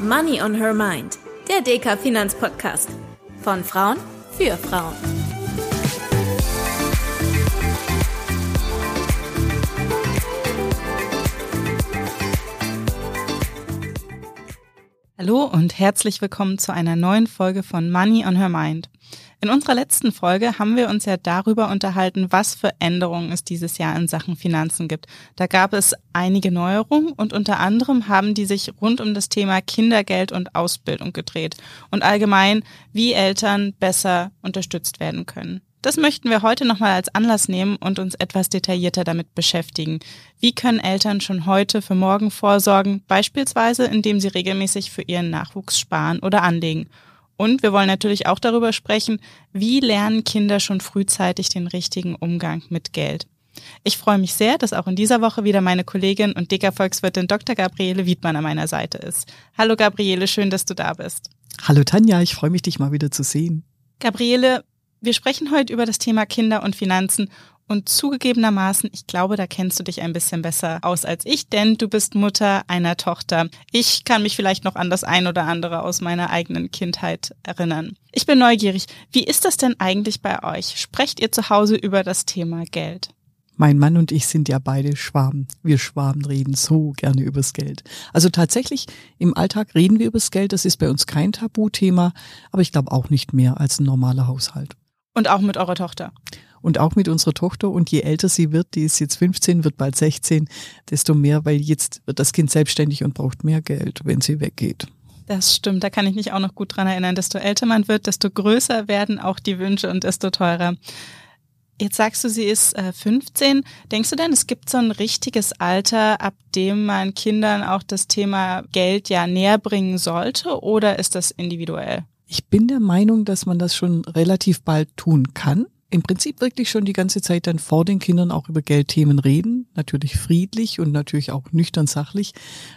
Money on Her Mind, der DK Finanzpodcast. Von Frauen für Frauen. Hallo und herzlich willkommen zu einer neuen Folge von Money on Her Mind. In unserer letzten Folge haben wir uns ja darüber unterhalten, was für Änderungen es dieses Jahr in Sachen Finanzen gibt. Da gab es einige Neuerungen und unter anderem haben die sich rund um das Thema Kindergeld und Ausbildung gedreht und allgemein, wie Eltern besser unterstützt werden können. Das möchten wir heute nochmal als Anlass nehmen und uns etwas detaillierter damit beschäftigen. Wie können Eltern schon heute für morgen vorsorgen, beispielsweise indem sie regelmäßig für ihren Nachwuchs sparen oder anlegen? Und wir wollen natürlich auch darüber sprechen, wie lernen Kinder schon frühzeitig den richtigen Umgang mit Geld. Ich freue mich sehr, dass auch in dieser Woche wieder meine Kollegin und Dicker-Volkswirtin Dr. Gabriele Wiedmann an meiner Seite ist. Hallo Gabriele, schön, dass du da bist. Hallo Tanja, ich freue mich, dich mal wieder zu sehen. Gabriele, wir sprechen heute über das Thema Kinder und Finanzen und zugegebenermaßen, ich glaube, da kennst du dich ein bisschen besser aus als ich, denn du bist Mutter einer Tochter. Ich kann mich vielleicht noch an das ein oder andere aus meiner eigenen Kindheit erinnern. Ich bin neugierig. Wie ist das denn eigentlich bei euch? Sprecht ihr zu Hause über das Thema Geld? Mein Mann und ich sind ja beide Schwaben. Wir Schwaben reden so gerne übers Geld. Also tatsächlich, im Alltag reden wir übers Geld. Das ist bei uns kein Tabuthema, aber ich glaube auch nicht mehr als ein normaler Haushalt. Und auch mit eurer Tochter? Und auch mit unserer Tochter. Und je älter sie wird, die ist jetzt 15, wird bald 16, desto mehr, weil jetzt wird das Kind selbstständig und braucht mehr Geld, wenn sie weggeht. Das stimmt, da kann ich mich auch noch gut dran erinnern. Desto älter man wird, desto größer werden auch die Wünsche und desto teurer. Jetzt sagst du, sie ist äh, 15. Denkst du denn, es gibt so ein richtiges Alter, ab dem man Kindern auch das Thema Geld ja näher bringen sollte oder ist das individuell? Ich bin der Meinung, dass man das schon relativ bald tun kann im Prinzip wirklich schon die ganze Zeit dann vor den Kindern auch über Geldthemen reden, natürlich friedlich und natürlich auch nüchtern sachlich,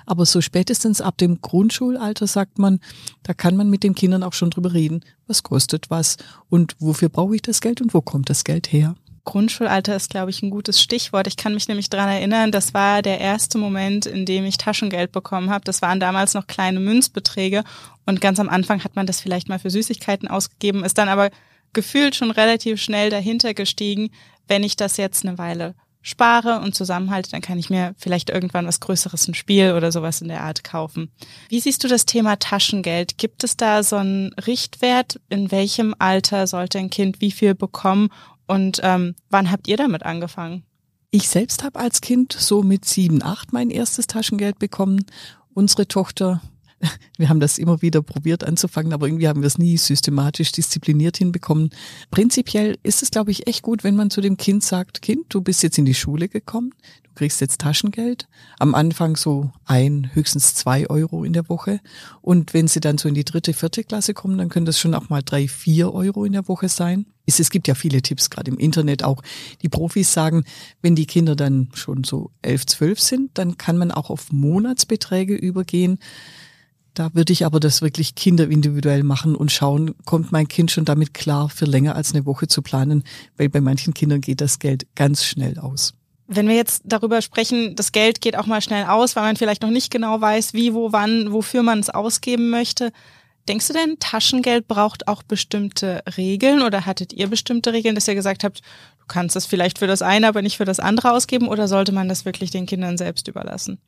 aber so spätestens ab dem Grundschulalter sagt man, da kann man mit den Kindern auch schon drüber reden, was kostet was und wofür brauche ich das Geld und wo kommt das Geld her. Grundschulalter ist, glaube ich, ein gutes Stichwort. Ich kann mich nämlich daran erinnern, das war der erste Moment, in dem ich Taschengeld bekommen habe. Das waren damals noch kleine Münzbeträge und ganz am Anfang hat man das vielleicht mal für Süßigkeiten ausgegeben, ist dann aber gefühlt schon relativ schnell dahinter gestiegen, wenn ich das jetzt eine Weile spare und zusammenhalte, dann kann ich mir vielleicht irgendwann was Größeres, ein Spiel oder sowas in der Art kaufen. Wie siehst du das Thema Taschengeld? Gibt es da so einen Richtwert? In welchem Alter sollte ein Kind wie viel bekommen? Und ähm, wann habt ihr damit angefangen? Ich selbst habe als Kind so mit sieben, acht mein erstes Taschengeld bekommen. Unsere Tochter wir haben das immer wieder probiert anzufangen, aber irgendwie haben wir es nie systematisch diszipliniert hinbekommen. Prinzipiell ist es, glaube ich, echt gut, wenn man zu dem Kind sagt, Kind, du bist jetzt in die Schule gekommen, du kriegst jetzt Taschengeld. Am Anfang so ein, höchstens zwei Euro in der Woche. Und wenn sie dann so in die dritte, vierte Klasse kommen, dann können das schon auch mal drei, vier Euro in der Woche sein. Es gibt ja viele Tipps, gerade im Internet auch. Die Profis sagen, wenn die Kinder dann schon so elf, zwölf sind, dann kann man auch auf Monatsbeträge übergehen. Da würde ich aber das wirklich kinderindividuell machen und schauen, kommt mein Kind schon damit klar, für länger als eine Woche zu planen, weil bei manchen Kindern geht das Geld ganz schnell aus. Wenn wir jetzt darüber sprechen, das Geld geht auch mal schnell aus, weil man vielleicht noch nicht genau weiß, wie, wo, wann, wofür man es ausgeben möchte. Denkst du denn, Taschengeld braucht auch bestimmte Regeln oder hattet ihr bestimmte Regeln, dass ihr gesagt habt, du kannst es vielleicht für das eine, aber nicht für das andere ausgeben oder sollte man das wirklich den Kindern selbst überlassen?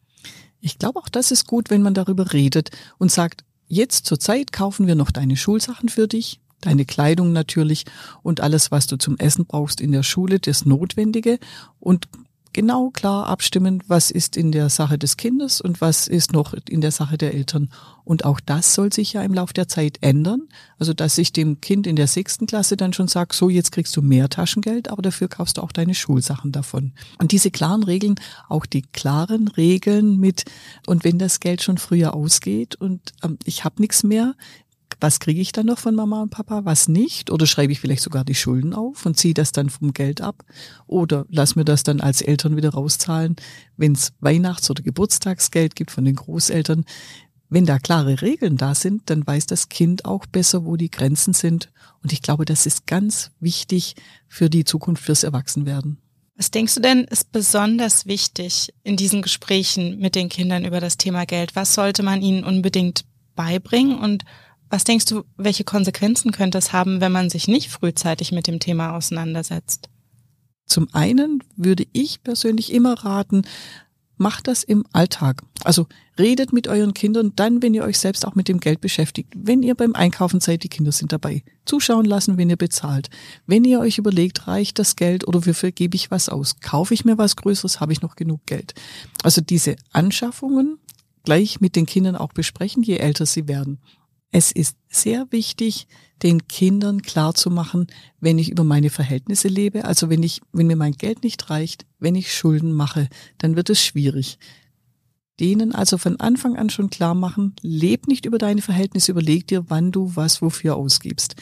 Ich glaube auch, das ist gut, wenn man darüber redet und sagt, jetzt zur Zeit kaufen wir noch deine Schulsachen für dich, deine Kleidung natürlich und alles, was du zum Essen brauchst in der Schule, das Notwendige. Und genau klar abstimmen, was ist in der Sache des Kindes und was ist noch in der Sache der Eltern. Und auch das soll sich ja im Laufe der Zeit ändern. Also, dass ich dem Kind in der sechsten Klasse dann schon sage, so jetzt kriegst du mehr Taschengeld, aber dafür kaufst du auch deine Schulsachen davon. Und diese klaren Regeln, auch die klaren Regeln mit, und wenn das Geld schon früher ausgeht und ähm, ich habe nichts mehr, was kriege ich dann noch von Mama und Papa, was nicht? Oder schreibe ich vielleicht sogar die Schulden auf und ziehe das dann vom Geld ab? Oder lass mir das dann als Eltern wieder rauszahlen, wenn es Weihnachts- oder Geburtstagsgeld gibt von den Großeltern. Wenn da klare Regeln da sind, dann weiß das Kind auch besser, wo die Grenzen sind. Und ich glaube, das ist ganz wichtig für die Zukunft, fürs Erwachsenwerden. Was denkst du denn ist besonders wichtig in diesen Gesprächen mit den Kindern über das Thema Geld? Was sollte man ihnen unbedingt beibringen und was denkst du, welche Konsequenzen könnte es haben, wenn man sich nicht frühzeitig mit dem Thema auseinandersetzt? Zum einen würde ich persönlich immer raten, macht das im Alltag. Also redet mit euren Kindern dann, wenn ihr euch selbst auch mit dem Geld beschäftigt. Wenn ihr beim Einkaufen seid, die Kinder sind dabei. Zuschauen lassen, wenn ihr bezahlt. Wenn ihr euch überlegt, reicht das Geld oder wofür gebe ich was aus? Kaufe ich mir was Größeres, habe ich noch genug Geld? Also diese Anschaffungen gleich mit den Kindern auch besprechen, je älter sie werden. Es ist sehr wichtig, den Kindern klarzumachen, wenn ich über meine Verhältnisse lebe, also wenn ich, wenn mir mein Geld nicht reicht, wenn ich Schulden mache, dann wird es schwierig. Denen also von Anfang an schon klar machen, leb nicht über deine Verhältnisse, überleg dir, wann du was wofür ausgibst.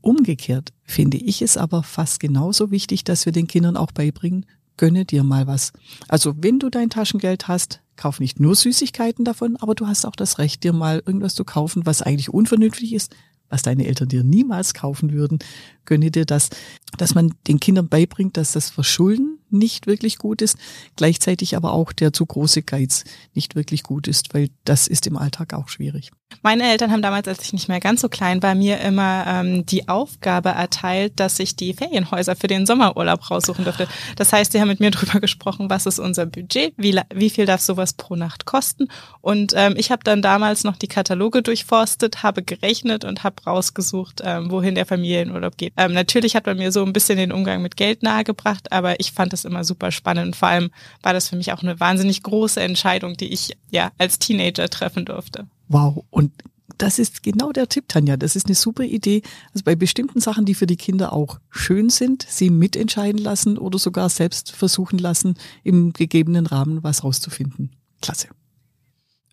Umgekehrt finde ich es aber fast genauso wichtig, dass wir den Kindern auch beibringen, gönne dir mal was. Also wenn du dein Taschengeld hast, kauf nicht nur Süßigkeiten davon, aber du hast auch das Recht, dir mal irgendwas zu kaufen, was eigentlich unvernünftig ist, was deine Eltern dir niemals kaufen würden. Gönne dir das, dass man den Kindern beibringt, dass das Verschulden nicht wirklich gut ist, gleichzeitig aber auch der zu große Geiz nicht wirklich gut ist, weil das ist im Alltag auch schwierig. Meine Eltern haben damals, als ich nicht mehr ganz so klein war, mir immer ähm, die Aufgabe erteilt, dass ich die Ferienhäuser für den Sommerurlaub raussuchen durfte. Das heißt, sie haben mit mir drüber gesprochen, was ist unser Budget, wie, wie viel darf sowas pro Nacht kosten. Und ähm, ich habe dann damals noch die Kataloge durchforstet, habe gerechnet und habe rausgesucht, ähm, wohin der Familienurlaub geht. Ähm, natürlich hat man mir so ein bisschen den Umgang mit Geld nahegebracht, aber ich fand es immer super spannend. Und vor allem war das für mich auch eine wahnsinnig große Entscheidung, die ich ja als Teenager treffen durfte. Wow. Und das ist genau der Tipp, Tanja. Das ist eine super Idee. Also bei bestimmten Sachen, die für die Kinder auch schön sind, sie mitentscheiden lassen oder sogar selbst versuchen lassen, im gegebenen Rahmen was rauszufinden. Klasse.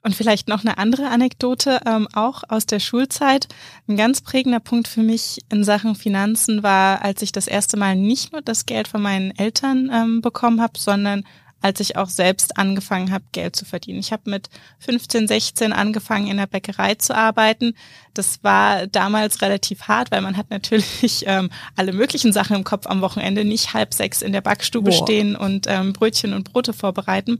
Und vielleicht noch eine andere Anekdote, ähm, auch aus der Schulzeit. Ein ganz prägender Punkt für mich in Sachen Finanzen war, als ich das erste Mal nicht nur das Geld von meinen Eltern ähm, bekommen habe, sondern als ich auch selbst angefangen habe, Geld zu verdienen. Ich habe mit 15, 16 angefangen, in der Bäckerei zu arbeiten. Das war damals relativ hart, weil man hat natürlich ähm, alle möglichen Sachen im Kopf am Wochenende, nicht halb sechs in der Backstube Boah. stehen und ähm, Brötchen und Brote vorbereiten.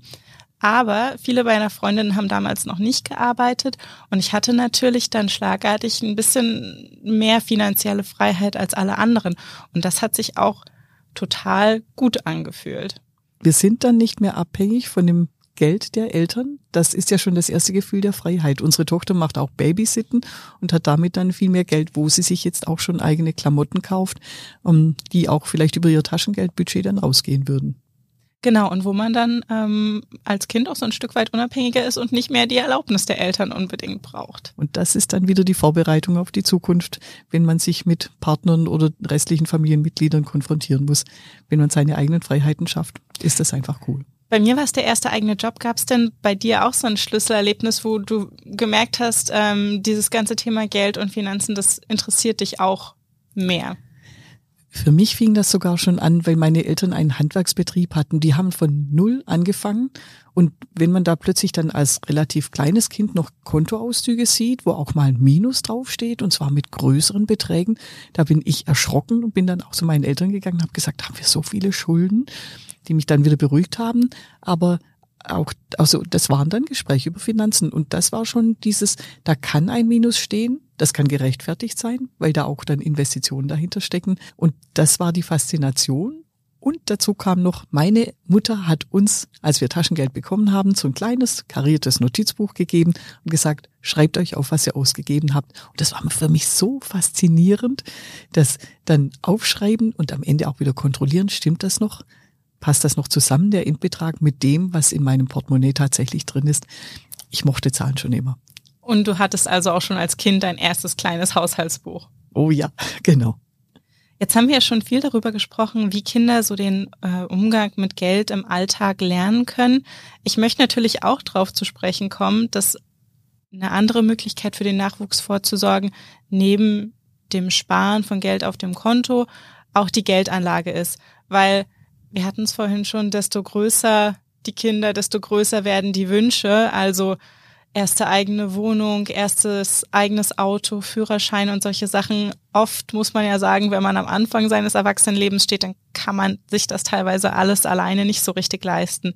Aber viele meiner Freundinnen haben damals noch nicht gearbeitet und ich hatte natürlich dann schlagartig ein bisschen mehr finanzielle Freiheit als alle anderen. Und das hat sich auch total gut angefühlt. Wir sind dann nicht mehr abhängig von dem Geld der Eltern. Das ist ja schon das erste Gefühl der Freiheit. Unsere Tochter macht auch Babysitten und hat damit dann viel mehr Geld, wo sie sich jetzt auch schon eigene Klamotten kauft, die auch vielleicht über ihr Taschengeldbudget dann ausgehen würden. Genau, und wo man dann ähm, als Kind auch so ein Stück weit unabhängiger ist und nicht mehr die Erlaubnis der Eltern unbedingt braucht. Und das ist dann wieder die Vorbereitung auf die Zukunft, wenn man sich mit Partnern oder restlichen Familienmitgliedern konfrontieren muss. Wenn man seine eigenen Freiheiten schafft, ist das einfach cool. Bei mir war es der erste eigene Job. Gab es denn bei dir auch so ein Schlüsselerlebnis, wo du gemerkt hast, ähm, dieses ganze Thema Geld und Finanzen, das interessiert dich auch mehr? Für mich fing das sogar schon an, weil meine Eltern einen Handwerksbetrieb hatten. Die haben von null angefangen. Und wenn man da plötzlich dann als relativ kleines Kind noch Kontoauszüge sieht, wo auch mal ein Minus draufsteht, und zwar mit größeren Beträgen, da bin ich erschrocken und bin dann auch zu meinen Eltern gegangen und habe gesagt, haben wir so viele Schulden, die mich dann wieder beruhigt haben. Aber auch, also das waren dann Gespräche über Finanzen und das war schon dieses, da kann ein Minus stehen, das kann gerechtfertigt sein, weil da auch dann Investitionen dahinter stecken und das war die Faszination. Und dazu kam noch, meine Mutter hat uns, als wir Taschengeld bekommen haben, so ein kleines kariertes Notizbuch gegeben und gesagt, schreibt euch auf, was ihr ausgegeben habt. Und das war für mich so faszinierend, dass dann aufschreiben und am Ende auch wieder kontrollieren, stimmt das noch? passt das noch zusammen, der Endbetrag, mit dem, was in meinem Portemonnaie tatsächlich drin ist. Ich mochte Zahlen schon immer. Und du hattest also auch schon als Kind dein erstes kleines Haushaltsbuch. Oh ja, genau. Jetzt haben wir ja schon viel darüber gesprochen, wie Kinder so den äh, Umgang mit Geld im Alltag lernen können. Ich möchte natürlich auch darauf zu sprechen kommen, dass eine andere Möglichkeit für den Nachwuchs vorzusorgen, neben dem Sparen von Geld auf dem Konto auch die Geldanlage ist. Weil wir hatten es vorhin schon, desto größer die Kinder, desto größer werden die Wünsche. Also erste eigene Wohnung, erstes eigenes Auto, Führerschein und solche Sachen. Oft muss man ja sagen, wenn man am Anfang seines Erwachsenenlebens steht, dann kann man sich das teilweise alles alleine nicht so richtig leisten.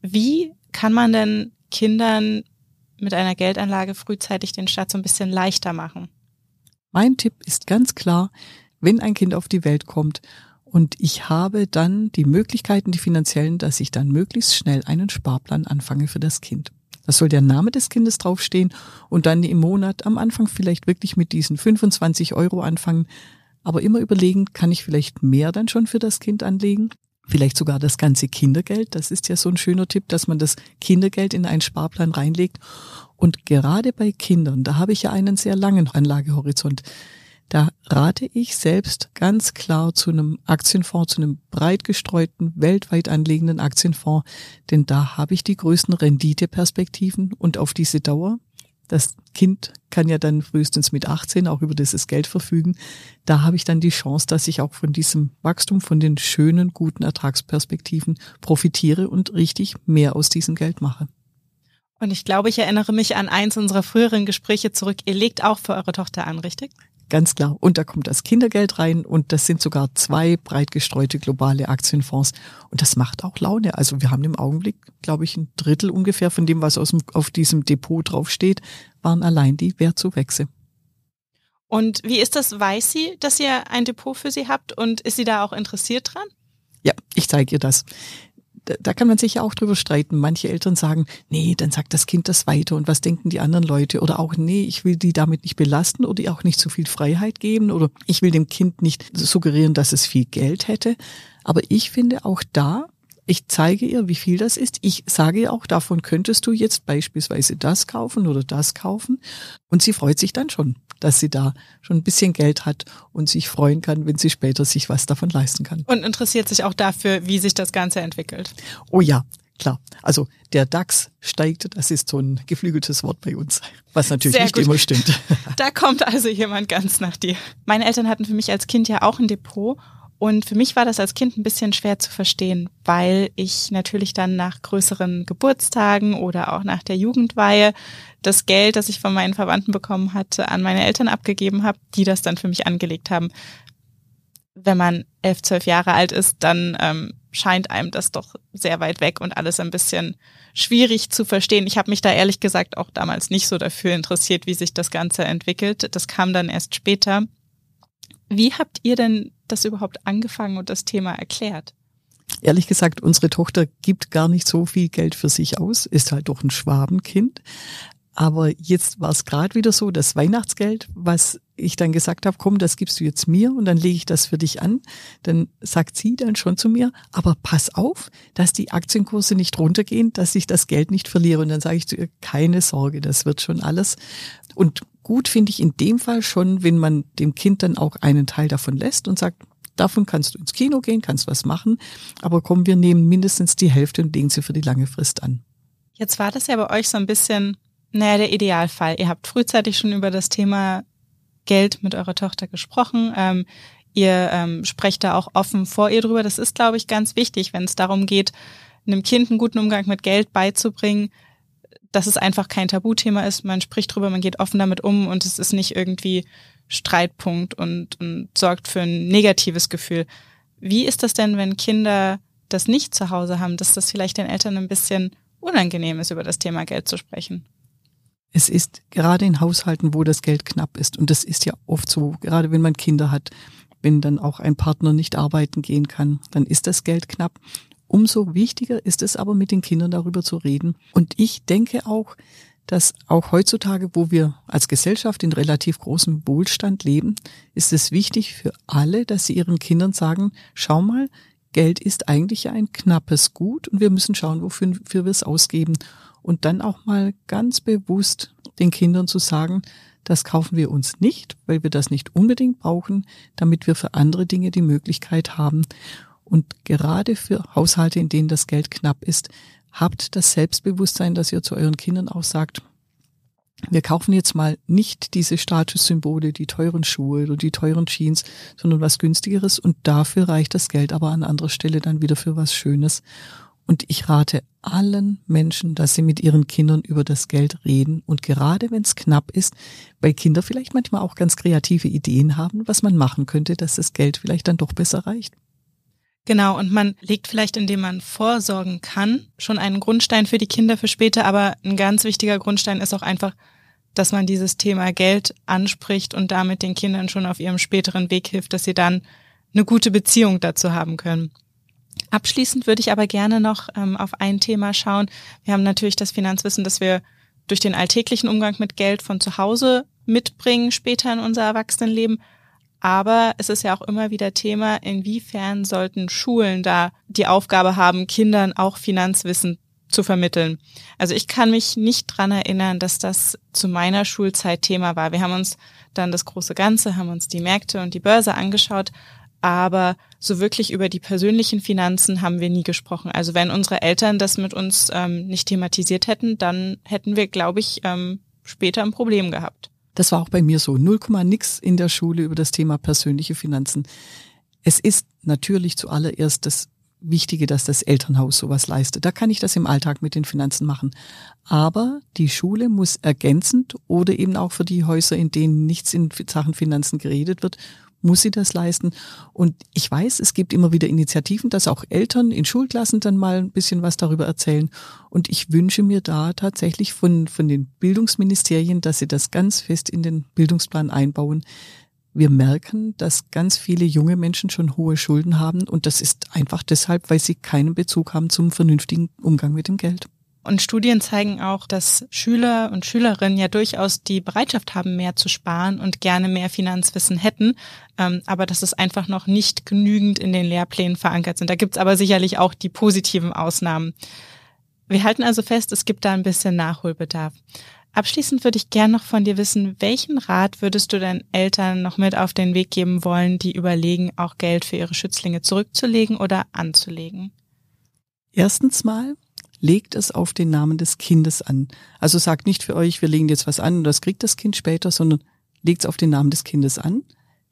Wie kann man denn Kindern mit einer Geldanlage frühzeitig den Start so ein bisschen leichter machen? Mein Tipp ist ganz klar, wenn ein Kind auf die Welt kommt und ich habe dann die Möglichkeiten, die finanziellen, dass ich dann möglichst schnell einen Sparplan anfange für das Kind. Das soll der Name des Kindes draufstehen und dann im Monat am Anfang vielleicht wirklich mit diesen 25 Euro anfangen, aber immer überlegen, kann ich vielleicht mehr dann schon für das Kind anlegen? Vielleicht sogar das ganze Kindergeld. Das ist ja so ein schöner Tipp, dass man das Kindergeld in einen Sparplan reinlegt. Und gerade bei Kindern, da habe ich ja einen sehr langen Anlagehorizont. Da rate ich selbst ganz klar zu einem Aktienfonds, zu einem breit gestreuten, weltweit anlegenden Aktienfonds, denn da habe ich die größten Renditeperspektiven und auf diese Dauer. Das Kind kann ja dann frühestens mit 18 auch über dieses Geld verfügen. Da habe ich dann die Chance, dass ich auch von diesem Wachstum, von den schönen, guten Ertragsperspektiven profitiere und richtig mehr aus diesem Geld mache. Und ich glaube, ich erinnere mich an eins unserer früheren Gespräche zurück. Ihr legt auch für eure Tochter an, richtig? Ganz klar. Und da kommt das Kindergeld rein und das sind sogar zwei breit gestreute globale Aktienfonds. Und das macht auch Laune. Also wir haben im Augenblick, glaube ich, ein Drittel ungefähr von dem, was aus dem, auf diesem Depot draufsteht, waren allein die Wertzuwächse. Und wie ist das? Weiß sie, dass ihr ein Depot für sie habt und ist sie da auch interessiert dran? Ja, ich zeige ihr das da kann man sich ja auch drüber streiten. Manche Eltern sagen, nee, dann sagt das Kind das weiter und was denken die anderen Leute? Oder auch, nee, ich will die damit nicht belasten oder ihr auch nicht zu viel Freiheit geben oder ich will dem Kind nicht suggerieren, dass es viel Geld hätte. Aber ich finde auch da, ich zeige ihr, wie viel das ist. Ich sage ihr auch, davon könntest du jetzt beispielsweise das kaufen oder das kaufen. Und sie freut sich dann schon dass sie da schon ein bisschen Geld hat und sich freuen kann, wenn sie später sich was davon leisten kann. Und interessiert sich auch dafür, wie sich das Ganze entwickelt. Oh ja, klar. Also der DAX steigt, das ist so ein geflügeltes Wort bei uns, was natürlich Sehr nicht gut. immer stimmt. Da kommt also jemand ganz nach dir. Meine Eltern hatten für mich als Kind ja auch ein Depot und für mich war das als Kind ein bisschen schwer zu verstehen, weil ich natürlich dann nach größeren Geburtstagen oder auch nach der Jugendweihe das Geld, das ich von meinen Verwandten bekommen hatte, an meine Eltern abgegeben habe, die das dann für mich angelegt haben. Wenn man elf, zwölf Jahre alt ist, dann ähm, scheint einem das doch sehr weit weg und alles ein bisschen schwierig zu verstehen. Ich habe mich da ehrlich gesagt auch damals nicht so dafür interessiert, wie sich das Ganze entwickelt. Das kam dann erst später. Wie habt ihr denn das überhaupt angefangen und das Thema erklärt? Ehrlich gesagt, unsere Tochter gibt gar nicht so viel Geld für sich aus, ist halt doch ein Schwabenkind. Aber jetzt war es gerade wieder so, das Weihnachtsgeld, was ich dann gesagt habe, komm, das gibst du jetzt mir und dann lege ich das für dich an. Dann sagt sie dann schon zu mir, aber pass auf, dass die Aktienkurse nicht runtergehen, dass ich das Geld nicht verliere. Und dann sage ich zu ihr, keine Sorge, das wird schon alles. Und gut finde ich in dem Fall schon, wenn man dem Kind dann auch einen Teil davon lässt und sagt, davon kannst du ins Kino gehen, kannst was machen, aber komm, wir nehmen mindestens die Hälfte und legen sie für die lange Frist an. Jetzt war das ja bei euch so ein bisschen, naja, der Idealfall. Ihr habt frühzeitig schon über das Thema Geld mit eurer Tochter gesprochen. Ähm, ihr ähm, sprecht da auch offen vor ihr drüber. Das ist, glaube ich, ganz wichtig, wenn es darum geht, einem Kind einen guten Umgang mit Geld beizubringen, dass es einfach kein Tabuthema ist. Man spricht drüber, man geht offen damit um und es ist nicht irgendwie Streitpunkt und, und sorgt für ein negatives Gefühl. Wie ist das denn, wenn Kinder das nicht zu Hause haben, dass das vielleicht den Eltern ein bisschen unangenehm ist, über das Thema Geld zu sprechen? Es ist gerade in Haushalten, wo das Geld knapp ist, und das ist ja oft so, gerade wenn man Kinder hat, wenn dann auch ein Partner nicht arbeiten gehen kann, dann ist das Geld knapp. Umso wichtiger ist es aber, mit den Kindern darüber zu reden. Und ich denke auch, dass auch heutzutage, wo wir als Gesellschaft in relativ großem Wohlstand leben, ist es wichtig für alle, dass sie ihren Kindern sagen, schau mal, Geld ist eigentlich ein knappes Gut und wir müssen schauen, wofür wir es ausgeben. Und dann auch mal ganz bewusst den Kindern zu sagen, das kaufen wir uns nicht, weil wir das nicht unbedingt brauchen, damit wir für andere Dinge die Möglichkeit haben. Und gerade für Haushalte, in denen das Geld knapp ist, habt das Selbstbewusstsein, dass ihr zu euren Kindern auch sagt, wir kaufen jetzt mal nicht diese Statussymbole, die teuren Schuhe oder die teuren Jeans, sondern was günstigeres und dafür reicht das Geld aber an anderer Stelle dann wieder für was Schönes. Und ich rate allen Menschen, dass sie mit ihren Kindern über das Geld reden. Und gerade wenn es knapp ist, weil Kinder vielleicht manchmal auch ganz kreative Ideen haben, was man machen könnte, dass das Geld vielleicht dann doch besser reicht. Genau, und man legt vielleicht, indem man vorsorgen kann, schon einen Grundstein für die Kinder für später, aber ein ganz wichtiger Grundstein ist auch einfach, dass man dieses Thema Geld anspricht und damit den Kindern schon auf ihrem späteren Weg hilft, dass sie dann eine gute Beziehung dazu haben können. Abschließend würde ich aber gerne noch ähm, auf ein Thema schauen. Wir haben natürlich das Finanzwissen, das wir durch den alltäglichen Umgang mit Geld von zu Hause mitbringen, später in unser Erwachsenenleben. Aber es ist ja auch immer wieder Thema, inwiefern sollten Schulen da die Aufgabe haben, Kindern auch Finanzwissen zu vermitteln. Also ich kann mich nicht dran erinnern, dass das zu meiner Schulzeit Thema war. Wir haben uns dann das große Ganze, haben uns die Märkte und die Börse angeschaut, aber so wirklich über die persönlichen Finanzen haben wir nie gesprochen. Also wenn unsere Eltern das mit uns ähm, nicht thematisiert hätten, dann hätten wir, glaube ich, ähm, später ein Problem gehabt. Das war auch bei mir so. Null Komma nix in der Schule über das Thema persönliche Finanzen. Es ist natürlich zuallererst das Wichtige, dass das Elternhaus sowas leistet. Da kann ich das im Alltag mit den Finanzen machen. Aber die Schule muss ergänzend oder eben auch für die Häuser, in denen nichts in Sachen Finanzen geredet wird, muss sie das leisten. Und ich weiß, es gibt immer wieder Initiativen, dass auch Eltern in Schulklassen dann mal ein bisschen was darüber erzählen. Und ich wünsche mir da tatsächlich von, von den Bildungsministerien, dass sie das ganz fest in den Bildungsplan einbauen. Wir merken, dass ganz viele junge Menschen schon hohe Schulden haben und das ist einfach deshalb, weil sie keinen Bezug haben zum vernünftigen Umgang mit dem Geld. Und Studien zeigen auch, dass Schüler und Schülerinnen ja durchaus die Bereitschaft haben, mehr zu sparen und gerne mehr Finanzwissen hätten, ähm, aber dass es einfach noch nicht genügend in den Lehrplänen verankert sind. Da gibt's aber sicherlich auch die positiven Ausnahmen. Wir halten also fest, es gibt da ein bisschen Nachholbedarf. Abschließend würde ich gern noch von dir wissen, welchen Rat würdest du deinen Eltern noch mit auf den Weg geben wollen, die überlegen, auch Geld für ihre Schützlinge zurückzulegen oder anzulegen? Erstens mal, legt es auf den Namen des Kindes an. Also sagt nicht für euch, wir legen jetzt was an und das kriegt das Kind später, sondern legt es auf den Namen des Kindes an.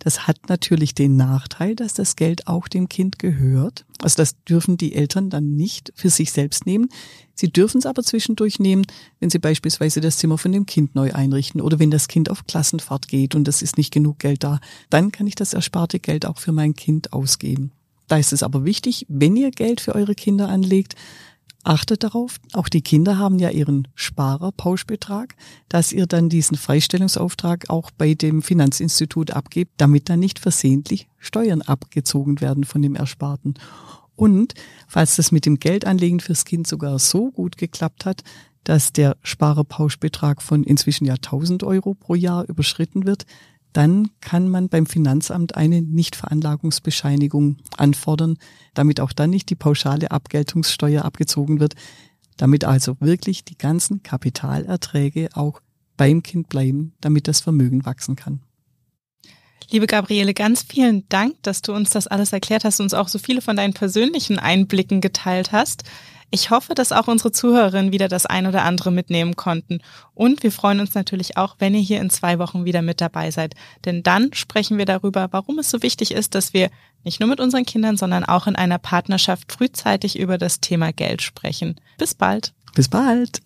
Das hat natürlich den Nachteil, dass das Geld auch dem Kind gehört. Also das dürfen die Eltern dann nicht für sich selbst nehmen. Sie dürfen es aber zwischendurch nehmen, wenn sie beispielsweise das Zimmer von dem Kind neu einrichten oder wenn das Kind auf Klassenfahrt geht und es ist nicht genug Geld da. Dann kann ich das ersparte Geld auch für mein Kind ausgeben. Da ist es aber wichtig, wenn ihr Geld für eure Kinder anlegt, Achtet darauf, auch die Kinder haben ja ihren Sparerpauschbetrag, dass ihr dann diesen Freistellungsauftrag auch bei dem Finanzinstitut abgebt, damit dann nicht versehentlich Steuern abgezogen werden von dem Ersparten. Und falls das mit dem Geldanlegen fürs Kind sogar so gut geklappt hat, dass der Sparerpauschbetrag von inzwischen ja 1000 Euro pro Jahr überschritten wird, dann kann man beim Finanzamt eine Nichtveranlagungsbescheinigung anfordern, damit auch dann nicht die pauschale Abgeltungssteuer abgezogen wird, damit also wirklich die ganzen Kapitalerträge auch beim Kind bleiben, damit das Vermögen wachsen kann. Liebe Gabriele, ganz vielen Dank, dass du uns das alles erklärt hast, und uns auch so viele von deinen persönlichen Einblicken geteilt hast. Ich hoffe, dass auch unsere Zuhörerinnen wieder das ein oder andere mitnehmen konnten. Und wir freuen uns natürlich auch, wenn ihr hier in zwei Wochen wieder mit dabei seid. Denn dann sprechen wir darüber, warum es so wichtig ist, dass wir nicht nur mit unseren Kindern, sondern auch in einer Partnerschaft frühzeitig über das Thema Geld sprechen. Bis bald. Bis bald.